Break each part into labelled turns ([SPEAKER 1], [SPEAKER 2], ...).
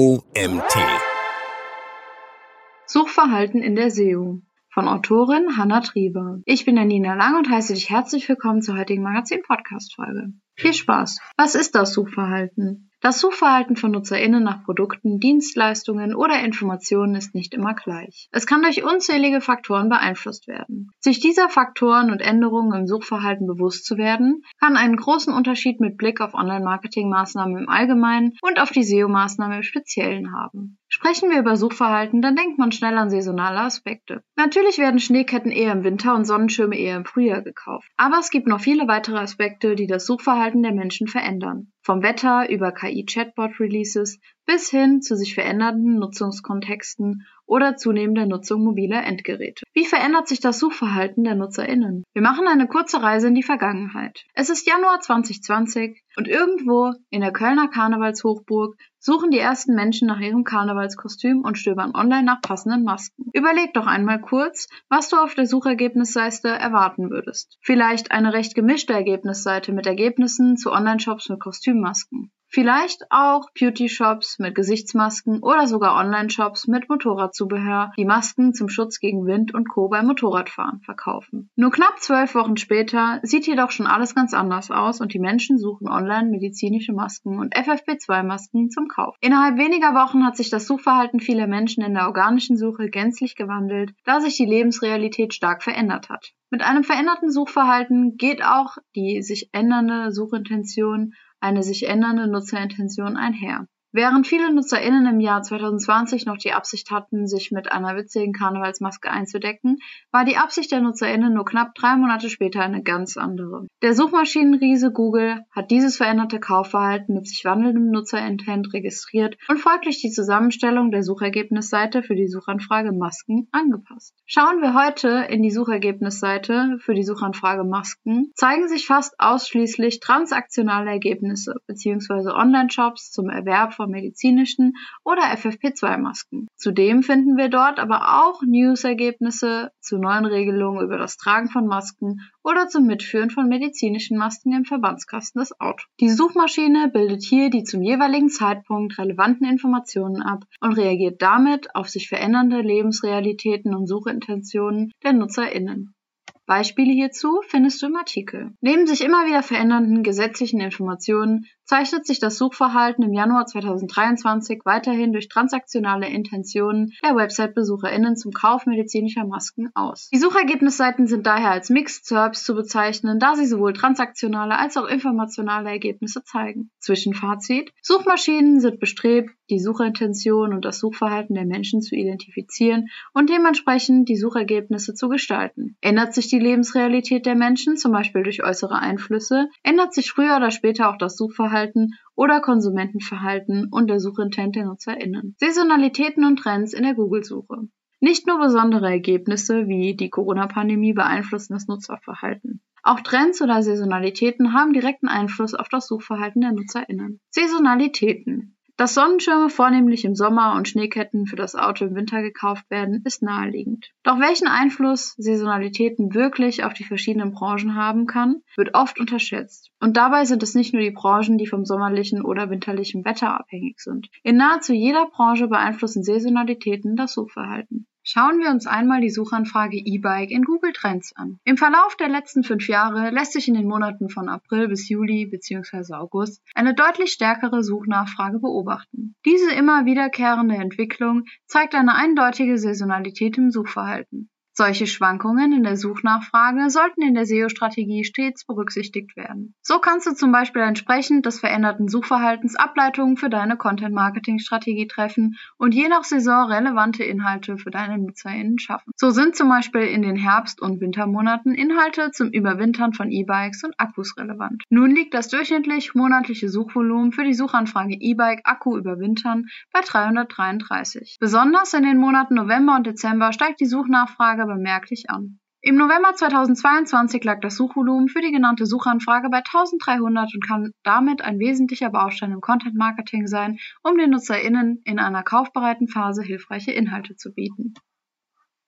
[SPEAKER 1] OMT.
[SPEAKER 2] Suchverhalten in der SEO von Autorin Hanna Trieber. Ich bin Nina Lang und heiße dich herzlich willkommen zur heutigen Magazin-Podcast-Folge. Viel Spaß! Was ist das Suchverhalten? Das Suchverhalten von NutzerInnen nach Produkten, Dienstleistungen oder Informationen ist nicht immer gleich. Es kann durch unzählige Faktoren beeinflusst werden. Sich dieser Faktoren und Änderungen im Suchverhalten bewusst zu werden, kann einen großen Unterschied mit Blick auf Online-Marketing-Maßnahmen im Allgemeinen und auf die SEO-Maßnahmen im Speziellen haben. Sprechen wir über Suchverhalten, dann denkt man schnell an saisonale Aspekte. Natürlich werden Schneeketten eher im Winter und Sonnenschirme eher im Frühjahr gekauft. Aber es gibt noch viele weitere Aspekte, die das Suchverhalten der Menschen verändern. Vom Wetter über KI-Chatbot-Releases bis hin zu sich verändernden Nutzungskontexten oder zunehmender Nutzung mobiler Endgeräte. Wie verändert sich das Suchverhalten der NutzerInnen? Wir machen eine kurze Reise in die Vergangenheit. Es ist Januar 2020 und irgendwo in der Kölner Karnevalshochburg suchen die ersten Menschen nach ihrem Karnevalskostüm und stöbern online nach passenden Masken. Überleg doch einmal kurz, was du auf der Suchergebnisseite erwarten würdest. Vielleicht eine recht gemischte Ergebnisseite mit Ergebnissen zu Online-Shops mit Kostümmasken. Vielleicht auch Beauty-Shops mit Gesichtsmasken oder sogar Online-Shops mit Motorradzubehör, die Masken zum Schutz gegen Wind und Co. beim Motorradfahren verkaufen. Nur knapp zwölf Wochen später sieht jedoch schon alles ganz anders aus und die Menschen suchen online medizinische Masken und FFP2-Masken zum Kauf. Innerhalb weniger Wochen hat sich das Suchverhalten vieler Menschen in der organischen Suche gänzlich gewandelt, da sich die Lebensrealität stark verändert hat. Mit einem veränderten Suchverhalten geht auch die sich ändernde Suchintention eine sich ändernde Nutzerintention einher. Während viele NutzerInnen im Jahr 2020 noch die Absicht hatten, sich mit einer witzigen Karnevalsmaske einzudecken, war die Absicht der NutzerInnen nur knapp drei Monate später eine ganz andere. Der Suchmaschinenriese Google hat dieses veränderte Kaufverhalten mit sich wandelndem Nutzerintent registriert und folglich die Zusammenstellung der Suchergebnisseite für die Suchanfrage Masken angepasst. Schauen wir heute in die Suchergebnisseite für die Suchanfrage Masken, zeigen sich fast ausschließlich transaktionale Ergebnisse bzw. Online-Shops zum Erwerb von medizinischen oder FFP2-Masken. Zudem finden wir dort aber auch News-Ergebnisse zu neuen Regelungen über das Tragen von Masken oder zum Mitführen von medizinischen Masken im Verbandskasten des Autos. Die Suchmaschine bildet hier die zum jeweiligen Zeitpunkt relevanten Informationen ab und reagiert damit auf sich verändernde Lebensrealitäten und Suchintentionen der NutzerInnen. Beispiele hierzu findest du im Artikel. Neben sich immer wieder verändernden gesetzlichen Informationen zeichnet sich das Suchverhalten im Januar 2023 weiterhin durch transaktionale Intentionen der Website-BesucherInnen zum Kauf medizinischer Masken aus. Die Suchergebnisseiten sind daher als Mixed Serbs zu bezeichnen, da sie sowohl transaktionale als auch informationale Ergebnisse zeigen. Zwischenfazit. Suchmaschinen sind bestrebt, die Suchintention und das Suchverhalten der Menschen zu identifizieren und dementsprechend die Suchergebnisse zu gestalten. Ändert sich die Lebensrealität der Menschen, zum Beispiel durch äußere Einflüsse, ändert sich früher oder später auch das Suchverhalten oder Konsumentenverhalten und der Suchintent der NutzerInnen. Saisonalitäten und Trends in der Google-Suche. Nicht nur besondere Ergebnisse wie die Corona-Pandemie beeinflussen das Nutzerverhalten. Auch Trends oder Saisonalitäten haben direkten Einfluss auf das Suchverhalten der NutzerInnen. Saisonalitäten. Dass Sonnenschirme vornehmlich im Sommer und Schneeketten für das Auto im Winter gekauft werden, ist naheliegend. Doch welchen Einfluss Saisonalitäten wirklich auf die verschiedenen Branchen haben kann, wird oft unterschätzt. Und dabei sind es nicht nur die Branchen, die vom sommerlichen oder winterlichen Wetter abhängig sind. In nahezu jeder Branche beeinflussen Saisonalitäten das Suchverhalten. Schauen wir uns einmal die Suchanfrage E-Bike in Google Trends an. Im Verlauf der letzten fünf Jahre lässt sich in den Monaten von April bis Juli bzw. August eine deutlich stärkere Suchnachfrage beobachten. Diese immer wiederkehrende Entwicklung zeigt eine eindeutige Saisonalität im Suchverhalten. Solche Schwankungen in der Suchnachfrage sollten in der SEO-Strategie stets berücksichtigt werden. So kannst du zum Beispiel entsprechend des veränderten Suchverhaltens Ableitungen für deine Content-Marketing-Strategie treffen und je nach Saison relevante Inhalte für deine NutzerInnen schaffen. So sind zum Beispiel in den Herbst- und Wintermonaten Inhalte zum Überwintern von E-Bikes und Akkus relevant. Nun liegt das durchschnittlich monatliche Suchvolumen für die Suchanfrage E-Bike Akku überwintern bei 333. Besonders in den Monaten November und Dezember steigt die Suchnachfrage merklich an. Im November 2022 lag das Suchvolumen für die genannte Suchanfrage bei 1300 und kann damit ein wesentlicher Baustein im Content Marketing sein, um den NutzerInnen in einer kaufbereiten Phase hilfreiche Inhalte zu bieten.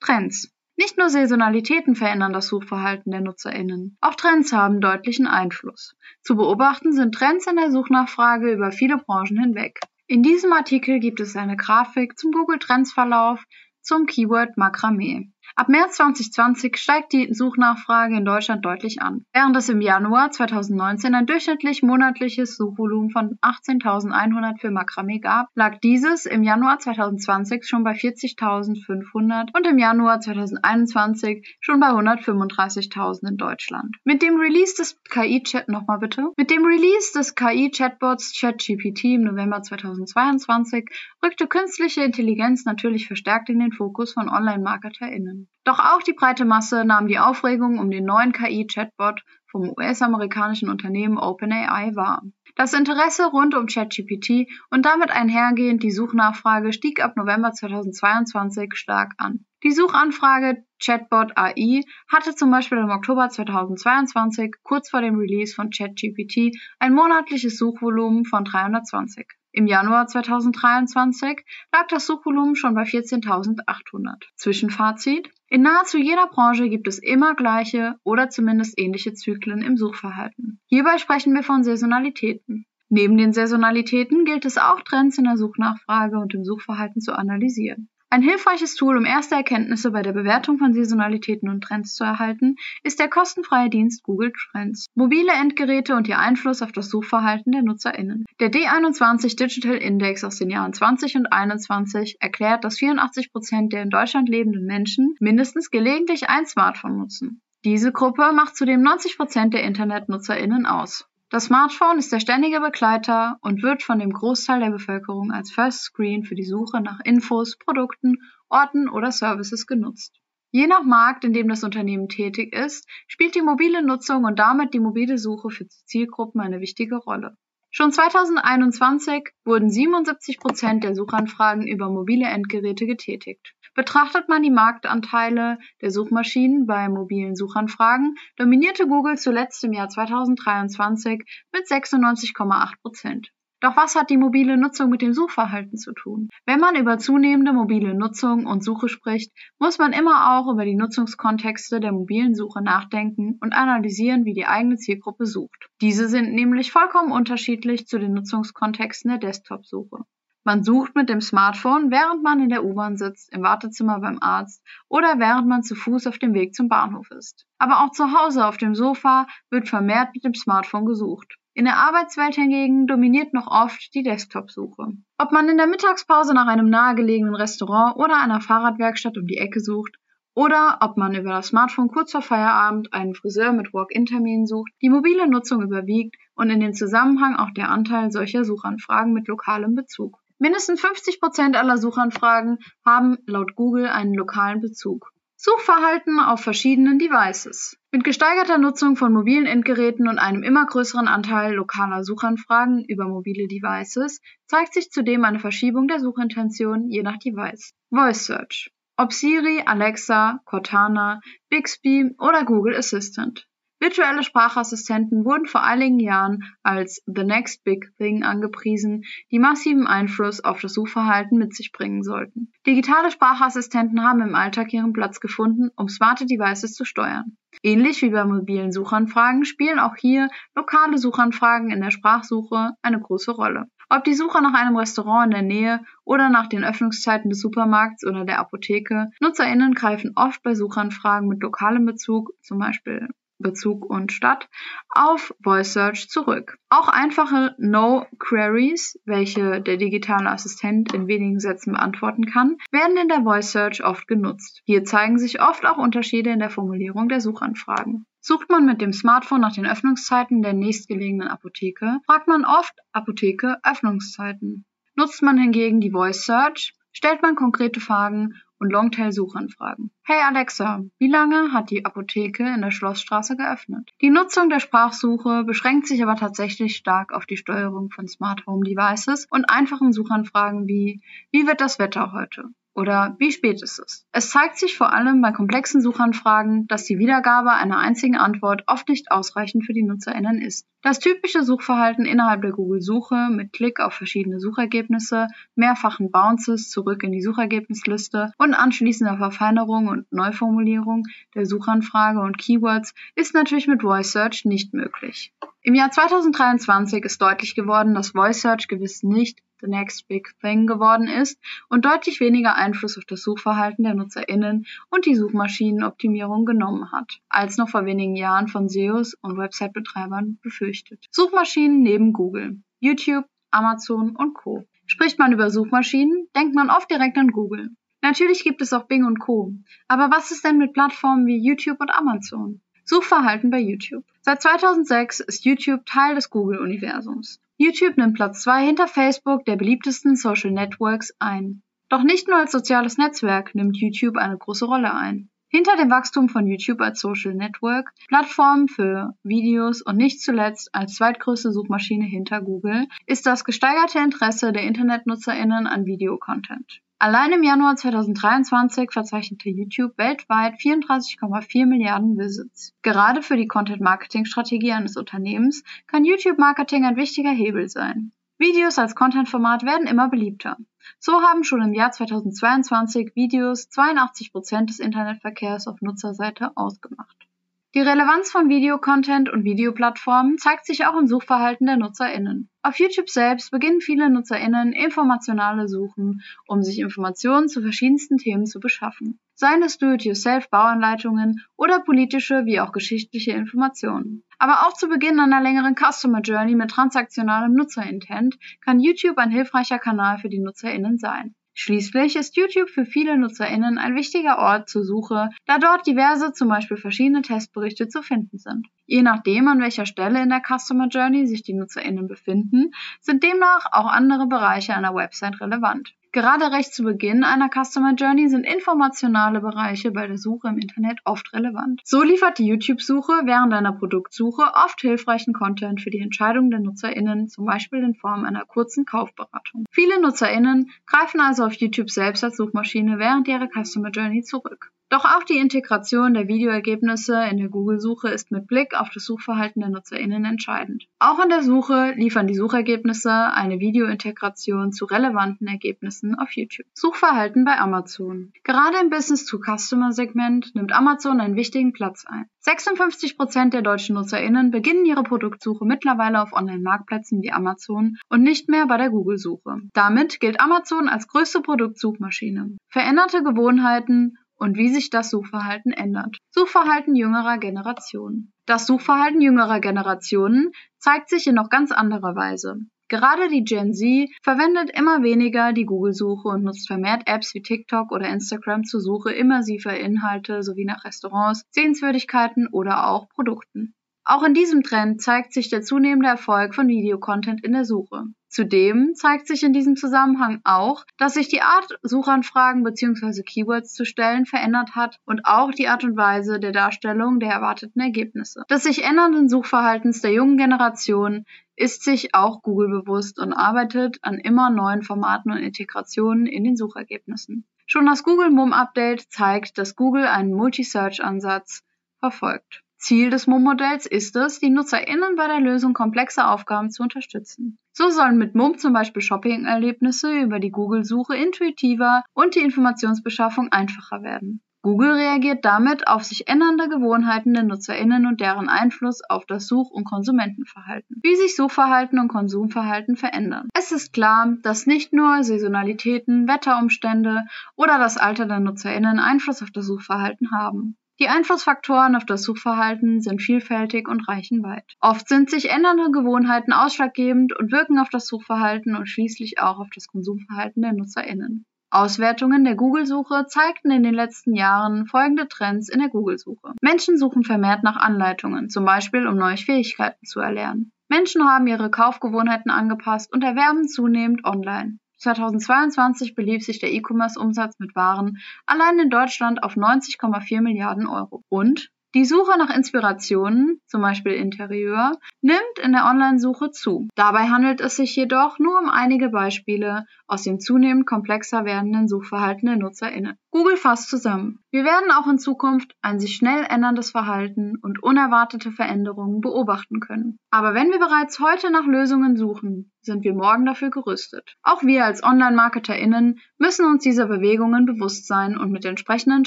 [SPEAKER 2] Trends. Nicht nur Saisonalitäten verändern das Suchverhalten der NutzerInnen, auch Trends haben deutlichen Einfluss. Zu beobachten sind Trends in der Suchnachfrage über viele Branchen hinweg. In diesem Artikel gibt es eine Grafik zum Google Trends Verlauf zum Keyword Makramee. Ab März 2020 steigt die Suchnachfrage in Deutschland deutlich an. Während es im Januar 2019 ein durchschnittlich monatliches Suchvolumen von 18.100 für Makramee gab, lag dieses im Januar 2020 schon bei 40.500 und im Januar 2021 schon bei 135.000 in Deutschland. Mit dem Release des KI-Chat nochmal bitte. Mit dem Release des KI-Chatbots ChatGPT im November 2022 rückte künstliche Intelligenz natürlich verstärkt in den Fokus von Online-MarketerInnen. Doch auch die breite Masse nahm die Aufregung um den neuen KI-Chatbot vom US-amerikanischen Unternehmen OpenAI wahr. Das Interesse rund um ChatGPT und damit einhergehend die Suchnachfrage stieg ab November 2022 stark an. Die Suchanfrage Chatbot AI hatte zum Beispiel im Oktober 2022, kurz vor dem Release von ChatGPT, ein monatliches Suchvolumen von 320. Im Januar 2023 lag das Suchvolumen schon bei 14.800. Zwischenfazit. In nahezu jeder Branche gibt es immer gleiche oder zumindest ähnliche Zyklen im Suchverhalten. Hierbei sprechen wir von Saisonalitäten. Neben den Saisonalitäten gilt es auch Trends in der Suchnachfrage und im Suchverhalten zu analysieren. Ein hilfreiches Tool, um erste Erkenntnisse bei der Bewertung von Saisonalitäten und Trends zu erhalten, ist der kostenfreie Dienst Google Trends. Mobile Endgeräte und ihr Einfluss auf das Suchverhalten der NutzerInnen. Der D21 Digital Index aus den Jahren 20 und 21 erklärt, dass 84 Prozent der in Deutschland lebenden Menschen mindestens gelegentlich ein Smartphone nutzen. Diese Gruppe macht zudem 90 Prozent der InternetnutzerInnen aus. Das Smartphone ist der ständige Begleiter und wird von dem Großteil der Bevölkerung als First Screen für die Suche nach Infos, Produkten, Orten oder Services genutzt. Je nach Markt, in dem das Unternehmen tätig ist, spielt die mobile Nutzung und damit die mobile Suche für Zielgruppen eine wichtige Rolle. Schon 2021 wurden 77 Prozent der Suchanfragen über mobile Endgeräte getätigt. Betrachtet man die Marktanteile der Suchmaschinen bei mobilen Suchanfragen, dominierte Google zuletzt im Jahr 2023 mit 96,8 Prozent. Doch was hat die mobile Nutzung mit dem Suchverhalten zu tun? Wenn man über zunehmende mobile Nutzung und Suche spricht, muss man immer auch über die Nutzungskontexte der mobilen Suche nachdenken und analysieren, wie die eigene Zielgruppe sucht. Diese sind nämlich vollkommen unterschiedlich zu den Nutzungskontexten der Desktop-Suche. Man sucht mit dem Smartphone, während man in der U-Bahn sitzt, im Wartezimmer beim Arzt oder während man zu Fuß auf dem Weg zum Bahnhof ist. Aber auch zu Hause auf dem Sofa wird vermehrt mit dem Smartphone gesucht. In der Arbeitswelt hingegen dominiert noch oft die Desktop-Suche. Ob man in der Mittagspause nach einem nahegelegenen Restaurant oder einer Fahrradwerkstatt um die Ecke sucht, oder ob man über das Smartphone kurz vor Feierabend einen Friseur mit Walk-in-Termin sucht, die mobile Nutzung überwiegt und in dem Zusammenhang auch der Anteil solcher Suchanfragen mit lokalem Bezug. Mindestens 50 Prozent aller Suchanfragen haben laut Google einen lokalen Bezug. Suchverhalten auf verschiedenen Devices. Mit gesteigerter Nutzung von mobilen Endgeräten und einem immer größeren Anteil lokaler Suchanfragen über mobile Devices zeigt sich zudem eine Verschiebung der Suchintention je nach Device. Voice Search. Ob Siri, Alexa, Cortana, Bixby oder Google Assistant. Virtuelle Sprachassistenten wurden vor einigen Jahren als the next big thing angepriesen, die massiven Einfluss auf das Suchverhalten mit sich bringen sollten. Digitale Sprachassistenten haben im Alltag ihren Platz gefunden, um smarte Devices zu steuern. Ähnlich wie bei mobilen Suchanfragen spielen auch hier lokale Suchanfragen in der Sprachsuche eine große Rolle. Ob die Suche nach einem Restaurant in der Nähe oder nach den Öffnungszeiten des Supermarkts oder der Apotheke, NutzerInnen greifen oft bei Suchanfragen mit lokalem Bezug, zum Beispiel Bezug und Stadt auf Voice Search zurück. Auch einfache No-Queries, welche der digitale Assistent in wenigen Sätzen beantworten kann, werden in der Voice Search oft genutzt. Hier zeigen sich oft auch Unterschiede in der Formulierung der Suchanfragen. Sucht man mit dem Smartphone nach den Öffnungszeiten der nächstgelegenen Apotheke, fragt man oft Apotheke Öffnungszeiten. Nutzt man hingegen die Voice Search, stellt man konkrete Fragen und Longtail-Suchanfragen. Hey Alexa, wie lange hat die Apotheke in der Schlossstraße geöffnet? Die Nutzung der Sprachsuche beschränkt sich aber tatsächlich stark auf die Steuerung von Smart Home Devices und einfachen Suchanfragen wie Wie wird das Wetter heute? Oder wie spät ist es? Es zeigt sich vor allem bei komplexen Suchanfragen, dass die Wiedergabe einer einzigen Antwort oft nicht ausreichend für die NutzerInnen ist. Das typische Suchverhalten innerhalb der Google-Suche mit Klick auf verschiedene Suchergebnisse, mehrfachen Bounces zurück in die Suchergebnisliste und anschließender Verfeinerung und Neuformulierung der Suchanfrage und Keywords ist natürlich mit Voice Search nicht möglich. Im Jahr 2023 ist deutlich geworden, dass Voice Search gewiss nicht the next big thing geworden ist und deutlich weniger Einfluss auf das Suchverhalten der NutzerInnen und die Suchmaschinenoptimierung genommen hat, als noch vor wenigen Jahren von SEOs und Website-Betreibern befürchtet. Suchmaschinen neben Google, YouTube, Amazon und Co. Spricht man über Suchmaschinen, denkt man oft direkt an Google. Natürlich gibt es auch Bing und Co. Aber was ist denn mit Plattformen wie YouTube und Amazon? Suchverhalten bei YouTube. Seit 2006 ist YouTube Teil des Google-Universums. YouTube nimmt Platz 2 hinter Facebook der beliebtesten Social Networks ein. Doch nicht nur als soziales Netzwerk nimmt YouTube eine große Rolle ein. Hinter dem Wachstum von YouTube als Social Network, Plattform für Videos und nicht zuletzt als zweitgrößte Suchmaschine hinter Google ist das gesteigerte Interesse der Internetnutzerinnen an Videocontent. Allein im Januar 2023 verzeichnete YouTube weltweit 34,4 Milliarden Visits. Gerade für die Content-Marketing-Strategie eines Unternehmens kann YouTube-Marketing ein wichtiger Hebel sein. Videos als Content-Format werden immer beliebter. So haben schon im Jahr 2022 Videos 82 Prozent des Internetverkehrs auf Nutzerseite ausgemacht. Die Relevanz von Videocontent und Videoplattformen zeigt sich auch im Suchverhalten der NutzerInnen. Auf YouTube selbst beginnen viele NutzerInnen informationale Suchen, um sich Informationen zu verschiedensten Themen zu beschaffen. Seien es Do-it-yourself-Bauanleitungen oder politische wie auch geschichtliche Informationen. Aber auch zu Beginn einer längeren Customer Journey mit transaktionalem Nutzerintent kann YouTube ein hilfreicher Kanal für die NutzerInnen sein. Schließlich ist YouTube für viele NutzerInnen ein wichtiger Ort zur Suche, da dort diverse, zum Beispiel verschiedene Testberichte zu finden sind. Je nachdem, an welcher Stelle in der Customer Journey sich die NutzerInnen befinden, sind demnach auch andere Bereiche einer Website relevant. Gerade recht zu Beginn einer Customer Journey sind informationale Bereiche bei der Suche im Internet oft relevant. So liefert die YouTube-Suche während einer Produktsuche oft hilfreichen Content für die Entscheidung der NutzerInnen, zum Beispiel in Form einer kurzen Kaufberatung. Viele NutzerInnen greifen also auf YouTube selbst als Suchmaschine während ihrer Customer Journey zurück. Doch auch die Integration der Videoergebnisse in der Google-Suche ist mit Blick auf das Suchverhalten der NutzerInnen entscheidend. Auch in der Suche liefern die Suchergebnisse eine Videointegration zu relevanten Ergebnissen auf YouTube. Suchverhalten bei Amazon. Gerade im Business-to-Customer-Segment nimmt Amazon einen wichtigen Platz ein. 56 Prozent der deutschen NutzerInnen beginnen ihre Produktsuche mittlerweile auf Online-Marktplätzen wie Amazon und nicht mehr bei der Google-Suche. Damit gilt Amazon als größte Produktsuchmaschine. Veränderte Gewohnheiten und wie sich das Suchverhalten ändert. Suchverhalten jüngerer Generationen. Das Suchverhalten jüngerer Generationen zeigt sich in noch ganz anderer Weise. Gerade die Gen Z verwendet immer weniger die Google-Suche und nutzt vermehrt Apps wie TikTok oder Instagram zur Suche immersiver Inhalte sowie nach Restaurants, Sehenswürdigkeiten oder auch Produkten. Auch in diesem Trend zeigt sich der zunehmende Erfolg von Videocontent in der Suche. Zudem zeigt sich in diesem Zusammenhang auch, dass sich die Art, Suchanfragen bzw. Keywords zu stellen verändert hat und auch die Art und Weise der Darstellung der erwarteten Ergebnisse. Des sich ändernden Suchverhaltens der jungen Generation ist sich auch Google bewusst und arbeitet an immer neuen Formaten und Integrationen in den Suchergebnissen. Schon das Google Mum Update zeigt, dass Google einen Multi-Search-Ansatz verfolgt. Ziel des MUM-Modells ist es, die NutzerInnen bei der Lösung komplexer Aufgaben zu unterstützen. So sollen mit MUM zum Beispiel Shopping-Erlebnisse über die Google-Suche intuitiver und die Informationsbeschaffung einfacher werden. Google reagiert damit auf sich ändernde Gewohnheiten der NutzerInnen und deren Einfluss auf das Such- und Konsumentenverhalten. Wie sich Suchverhalten und Konsumverhalten verändern. Es ist klar, dass nicht nur Saisonalitäten, Wetterumstände oder das Alter der NutzerInnen Einfluss auf das Suchverhalten haben. Die Einflussfaktoren auf das Suchverhalten sind vielfältig und reichen weit. Oft sind sich ändernde Gewohnheiten ausschlaggebend und wirken auf das Suchverhalten und schließlich auch auf das Konsumverhalten der NutzerInnen. Auswertungen der Google-Suche zeigten in den letzten Jahren folgende Trends in der Google-Suche. Menschen suchen vermehrt nach Anleitungen, zum Beispiel um neue Fähigkeiten zu erlernen. Menschen haben ihre Kaufgewohnheiten angepasst und erwerben zunehmend online. 2022 belief sich der E-Commerce-Umsatz mit Waren allein in Deutschland auf 90,4 Milliarden Euro. Und die Suche nach Inspirationen, zum Beispiel Interieur, nimmt in der Online-Suche zu. Dabei handelt es sich jedoch nur um einige Beispiele aus dem zunehmend komplexer werdenden Suchverhalten der NutzerInnen. Google fasst zusammen. Wir werden auch in Zukunft ein sich schnell änderndes Verhalten und unerwartete Veränderungen beobachten können. Aber wenn wir bereits heute nach Lösungen suchen, sind wir morgen dafür gerüstet. Auch wir als Online-MarketerInnen müssen uns dieser Bewegungen bewusst sein und mit entsprechenden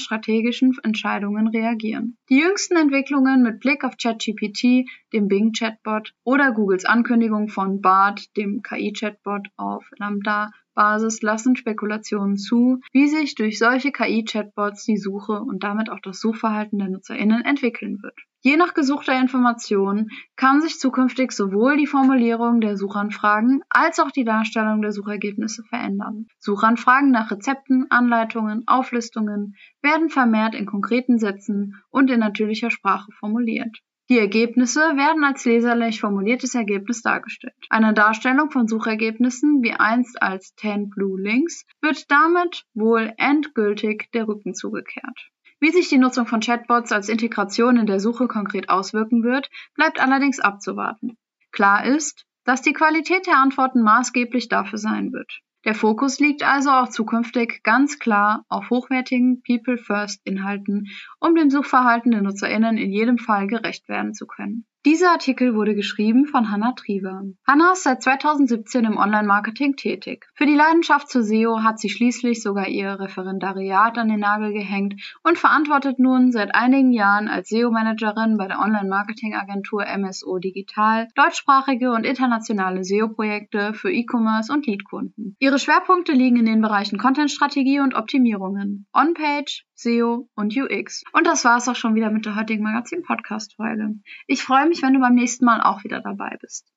[SPEAKER 2] strategischen Entscheidungen reagieren. Die jüngsten Entwicklungen mit Blick auf ChatGPT, dem Bing-Chatbot oder Googles Ankündigung von BART, dem KI-Chatbot auf Lambda, Basis lassen Spekulationen zu, wie sich durch solche KI-Chatbots die Suche und damit auch das Suchverhalten der NutzerInnen entwickeln wird. Je nach gesuchter Information kann sich zukünftig sowohl die Formulierung der Suchanfragen als auch die Darstellung der Suchergebnisse verändern. Suchanfragen nach Rezepten, Anleitungen, Auflistungen werden vermehrt in konkreten Sätzen und in natürlicher Sprache formuliert. Die Ergebnisse werden als leserlich formuliertes Ergebnis dargestellt. Einer Darstellung von Suchergebnissen wie einst als 10 Blue Links wird damit wohl endgültig der Rücken zugekehrt. Wie sich die Nutzung von Chatbots als Integration in der Suche konkret auswirken wird, bleibt allerdings abzuwarten. Klar ist, dass die Qualität der Antworten maßgeblich dafür sein wird. Der Fokus liegt also auch zukünftig ganz klar auf hochwertigen People-First-Inhalten, um dem Suchverhalten der NutzerInnen in jedem Fall gerecht werden zu können. Dieser Artikel wurde geschrieben von Hannah Trieber. Hannah ist seit 2017 im Online-Marketing tätig. Für die Leidenschaft zur SEO hat sie schließlich sogar ihr Referendariat an den Nagel gehängt und verantwortet nun seit einigen Jahren als SEO-Managerin bei der Online-Marketing-Agentur MSO Digital deutschsprachige und internationale SEO-Projekte für E-Commerce und Lead-Kunden. Ihre Schwerpunkte liegen in den Bereichen Content-Strategie und Optimierungen, On-Page, SEO und UX. Und das war es auch schon wieder mit der heutigen Magazin-Podcast-Folge. Ich freue mich, wenn du beim nächsten Mal auch wieder dabei bist.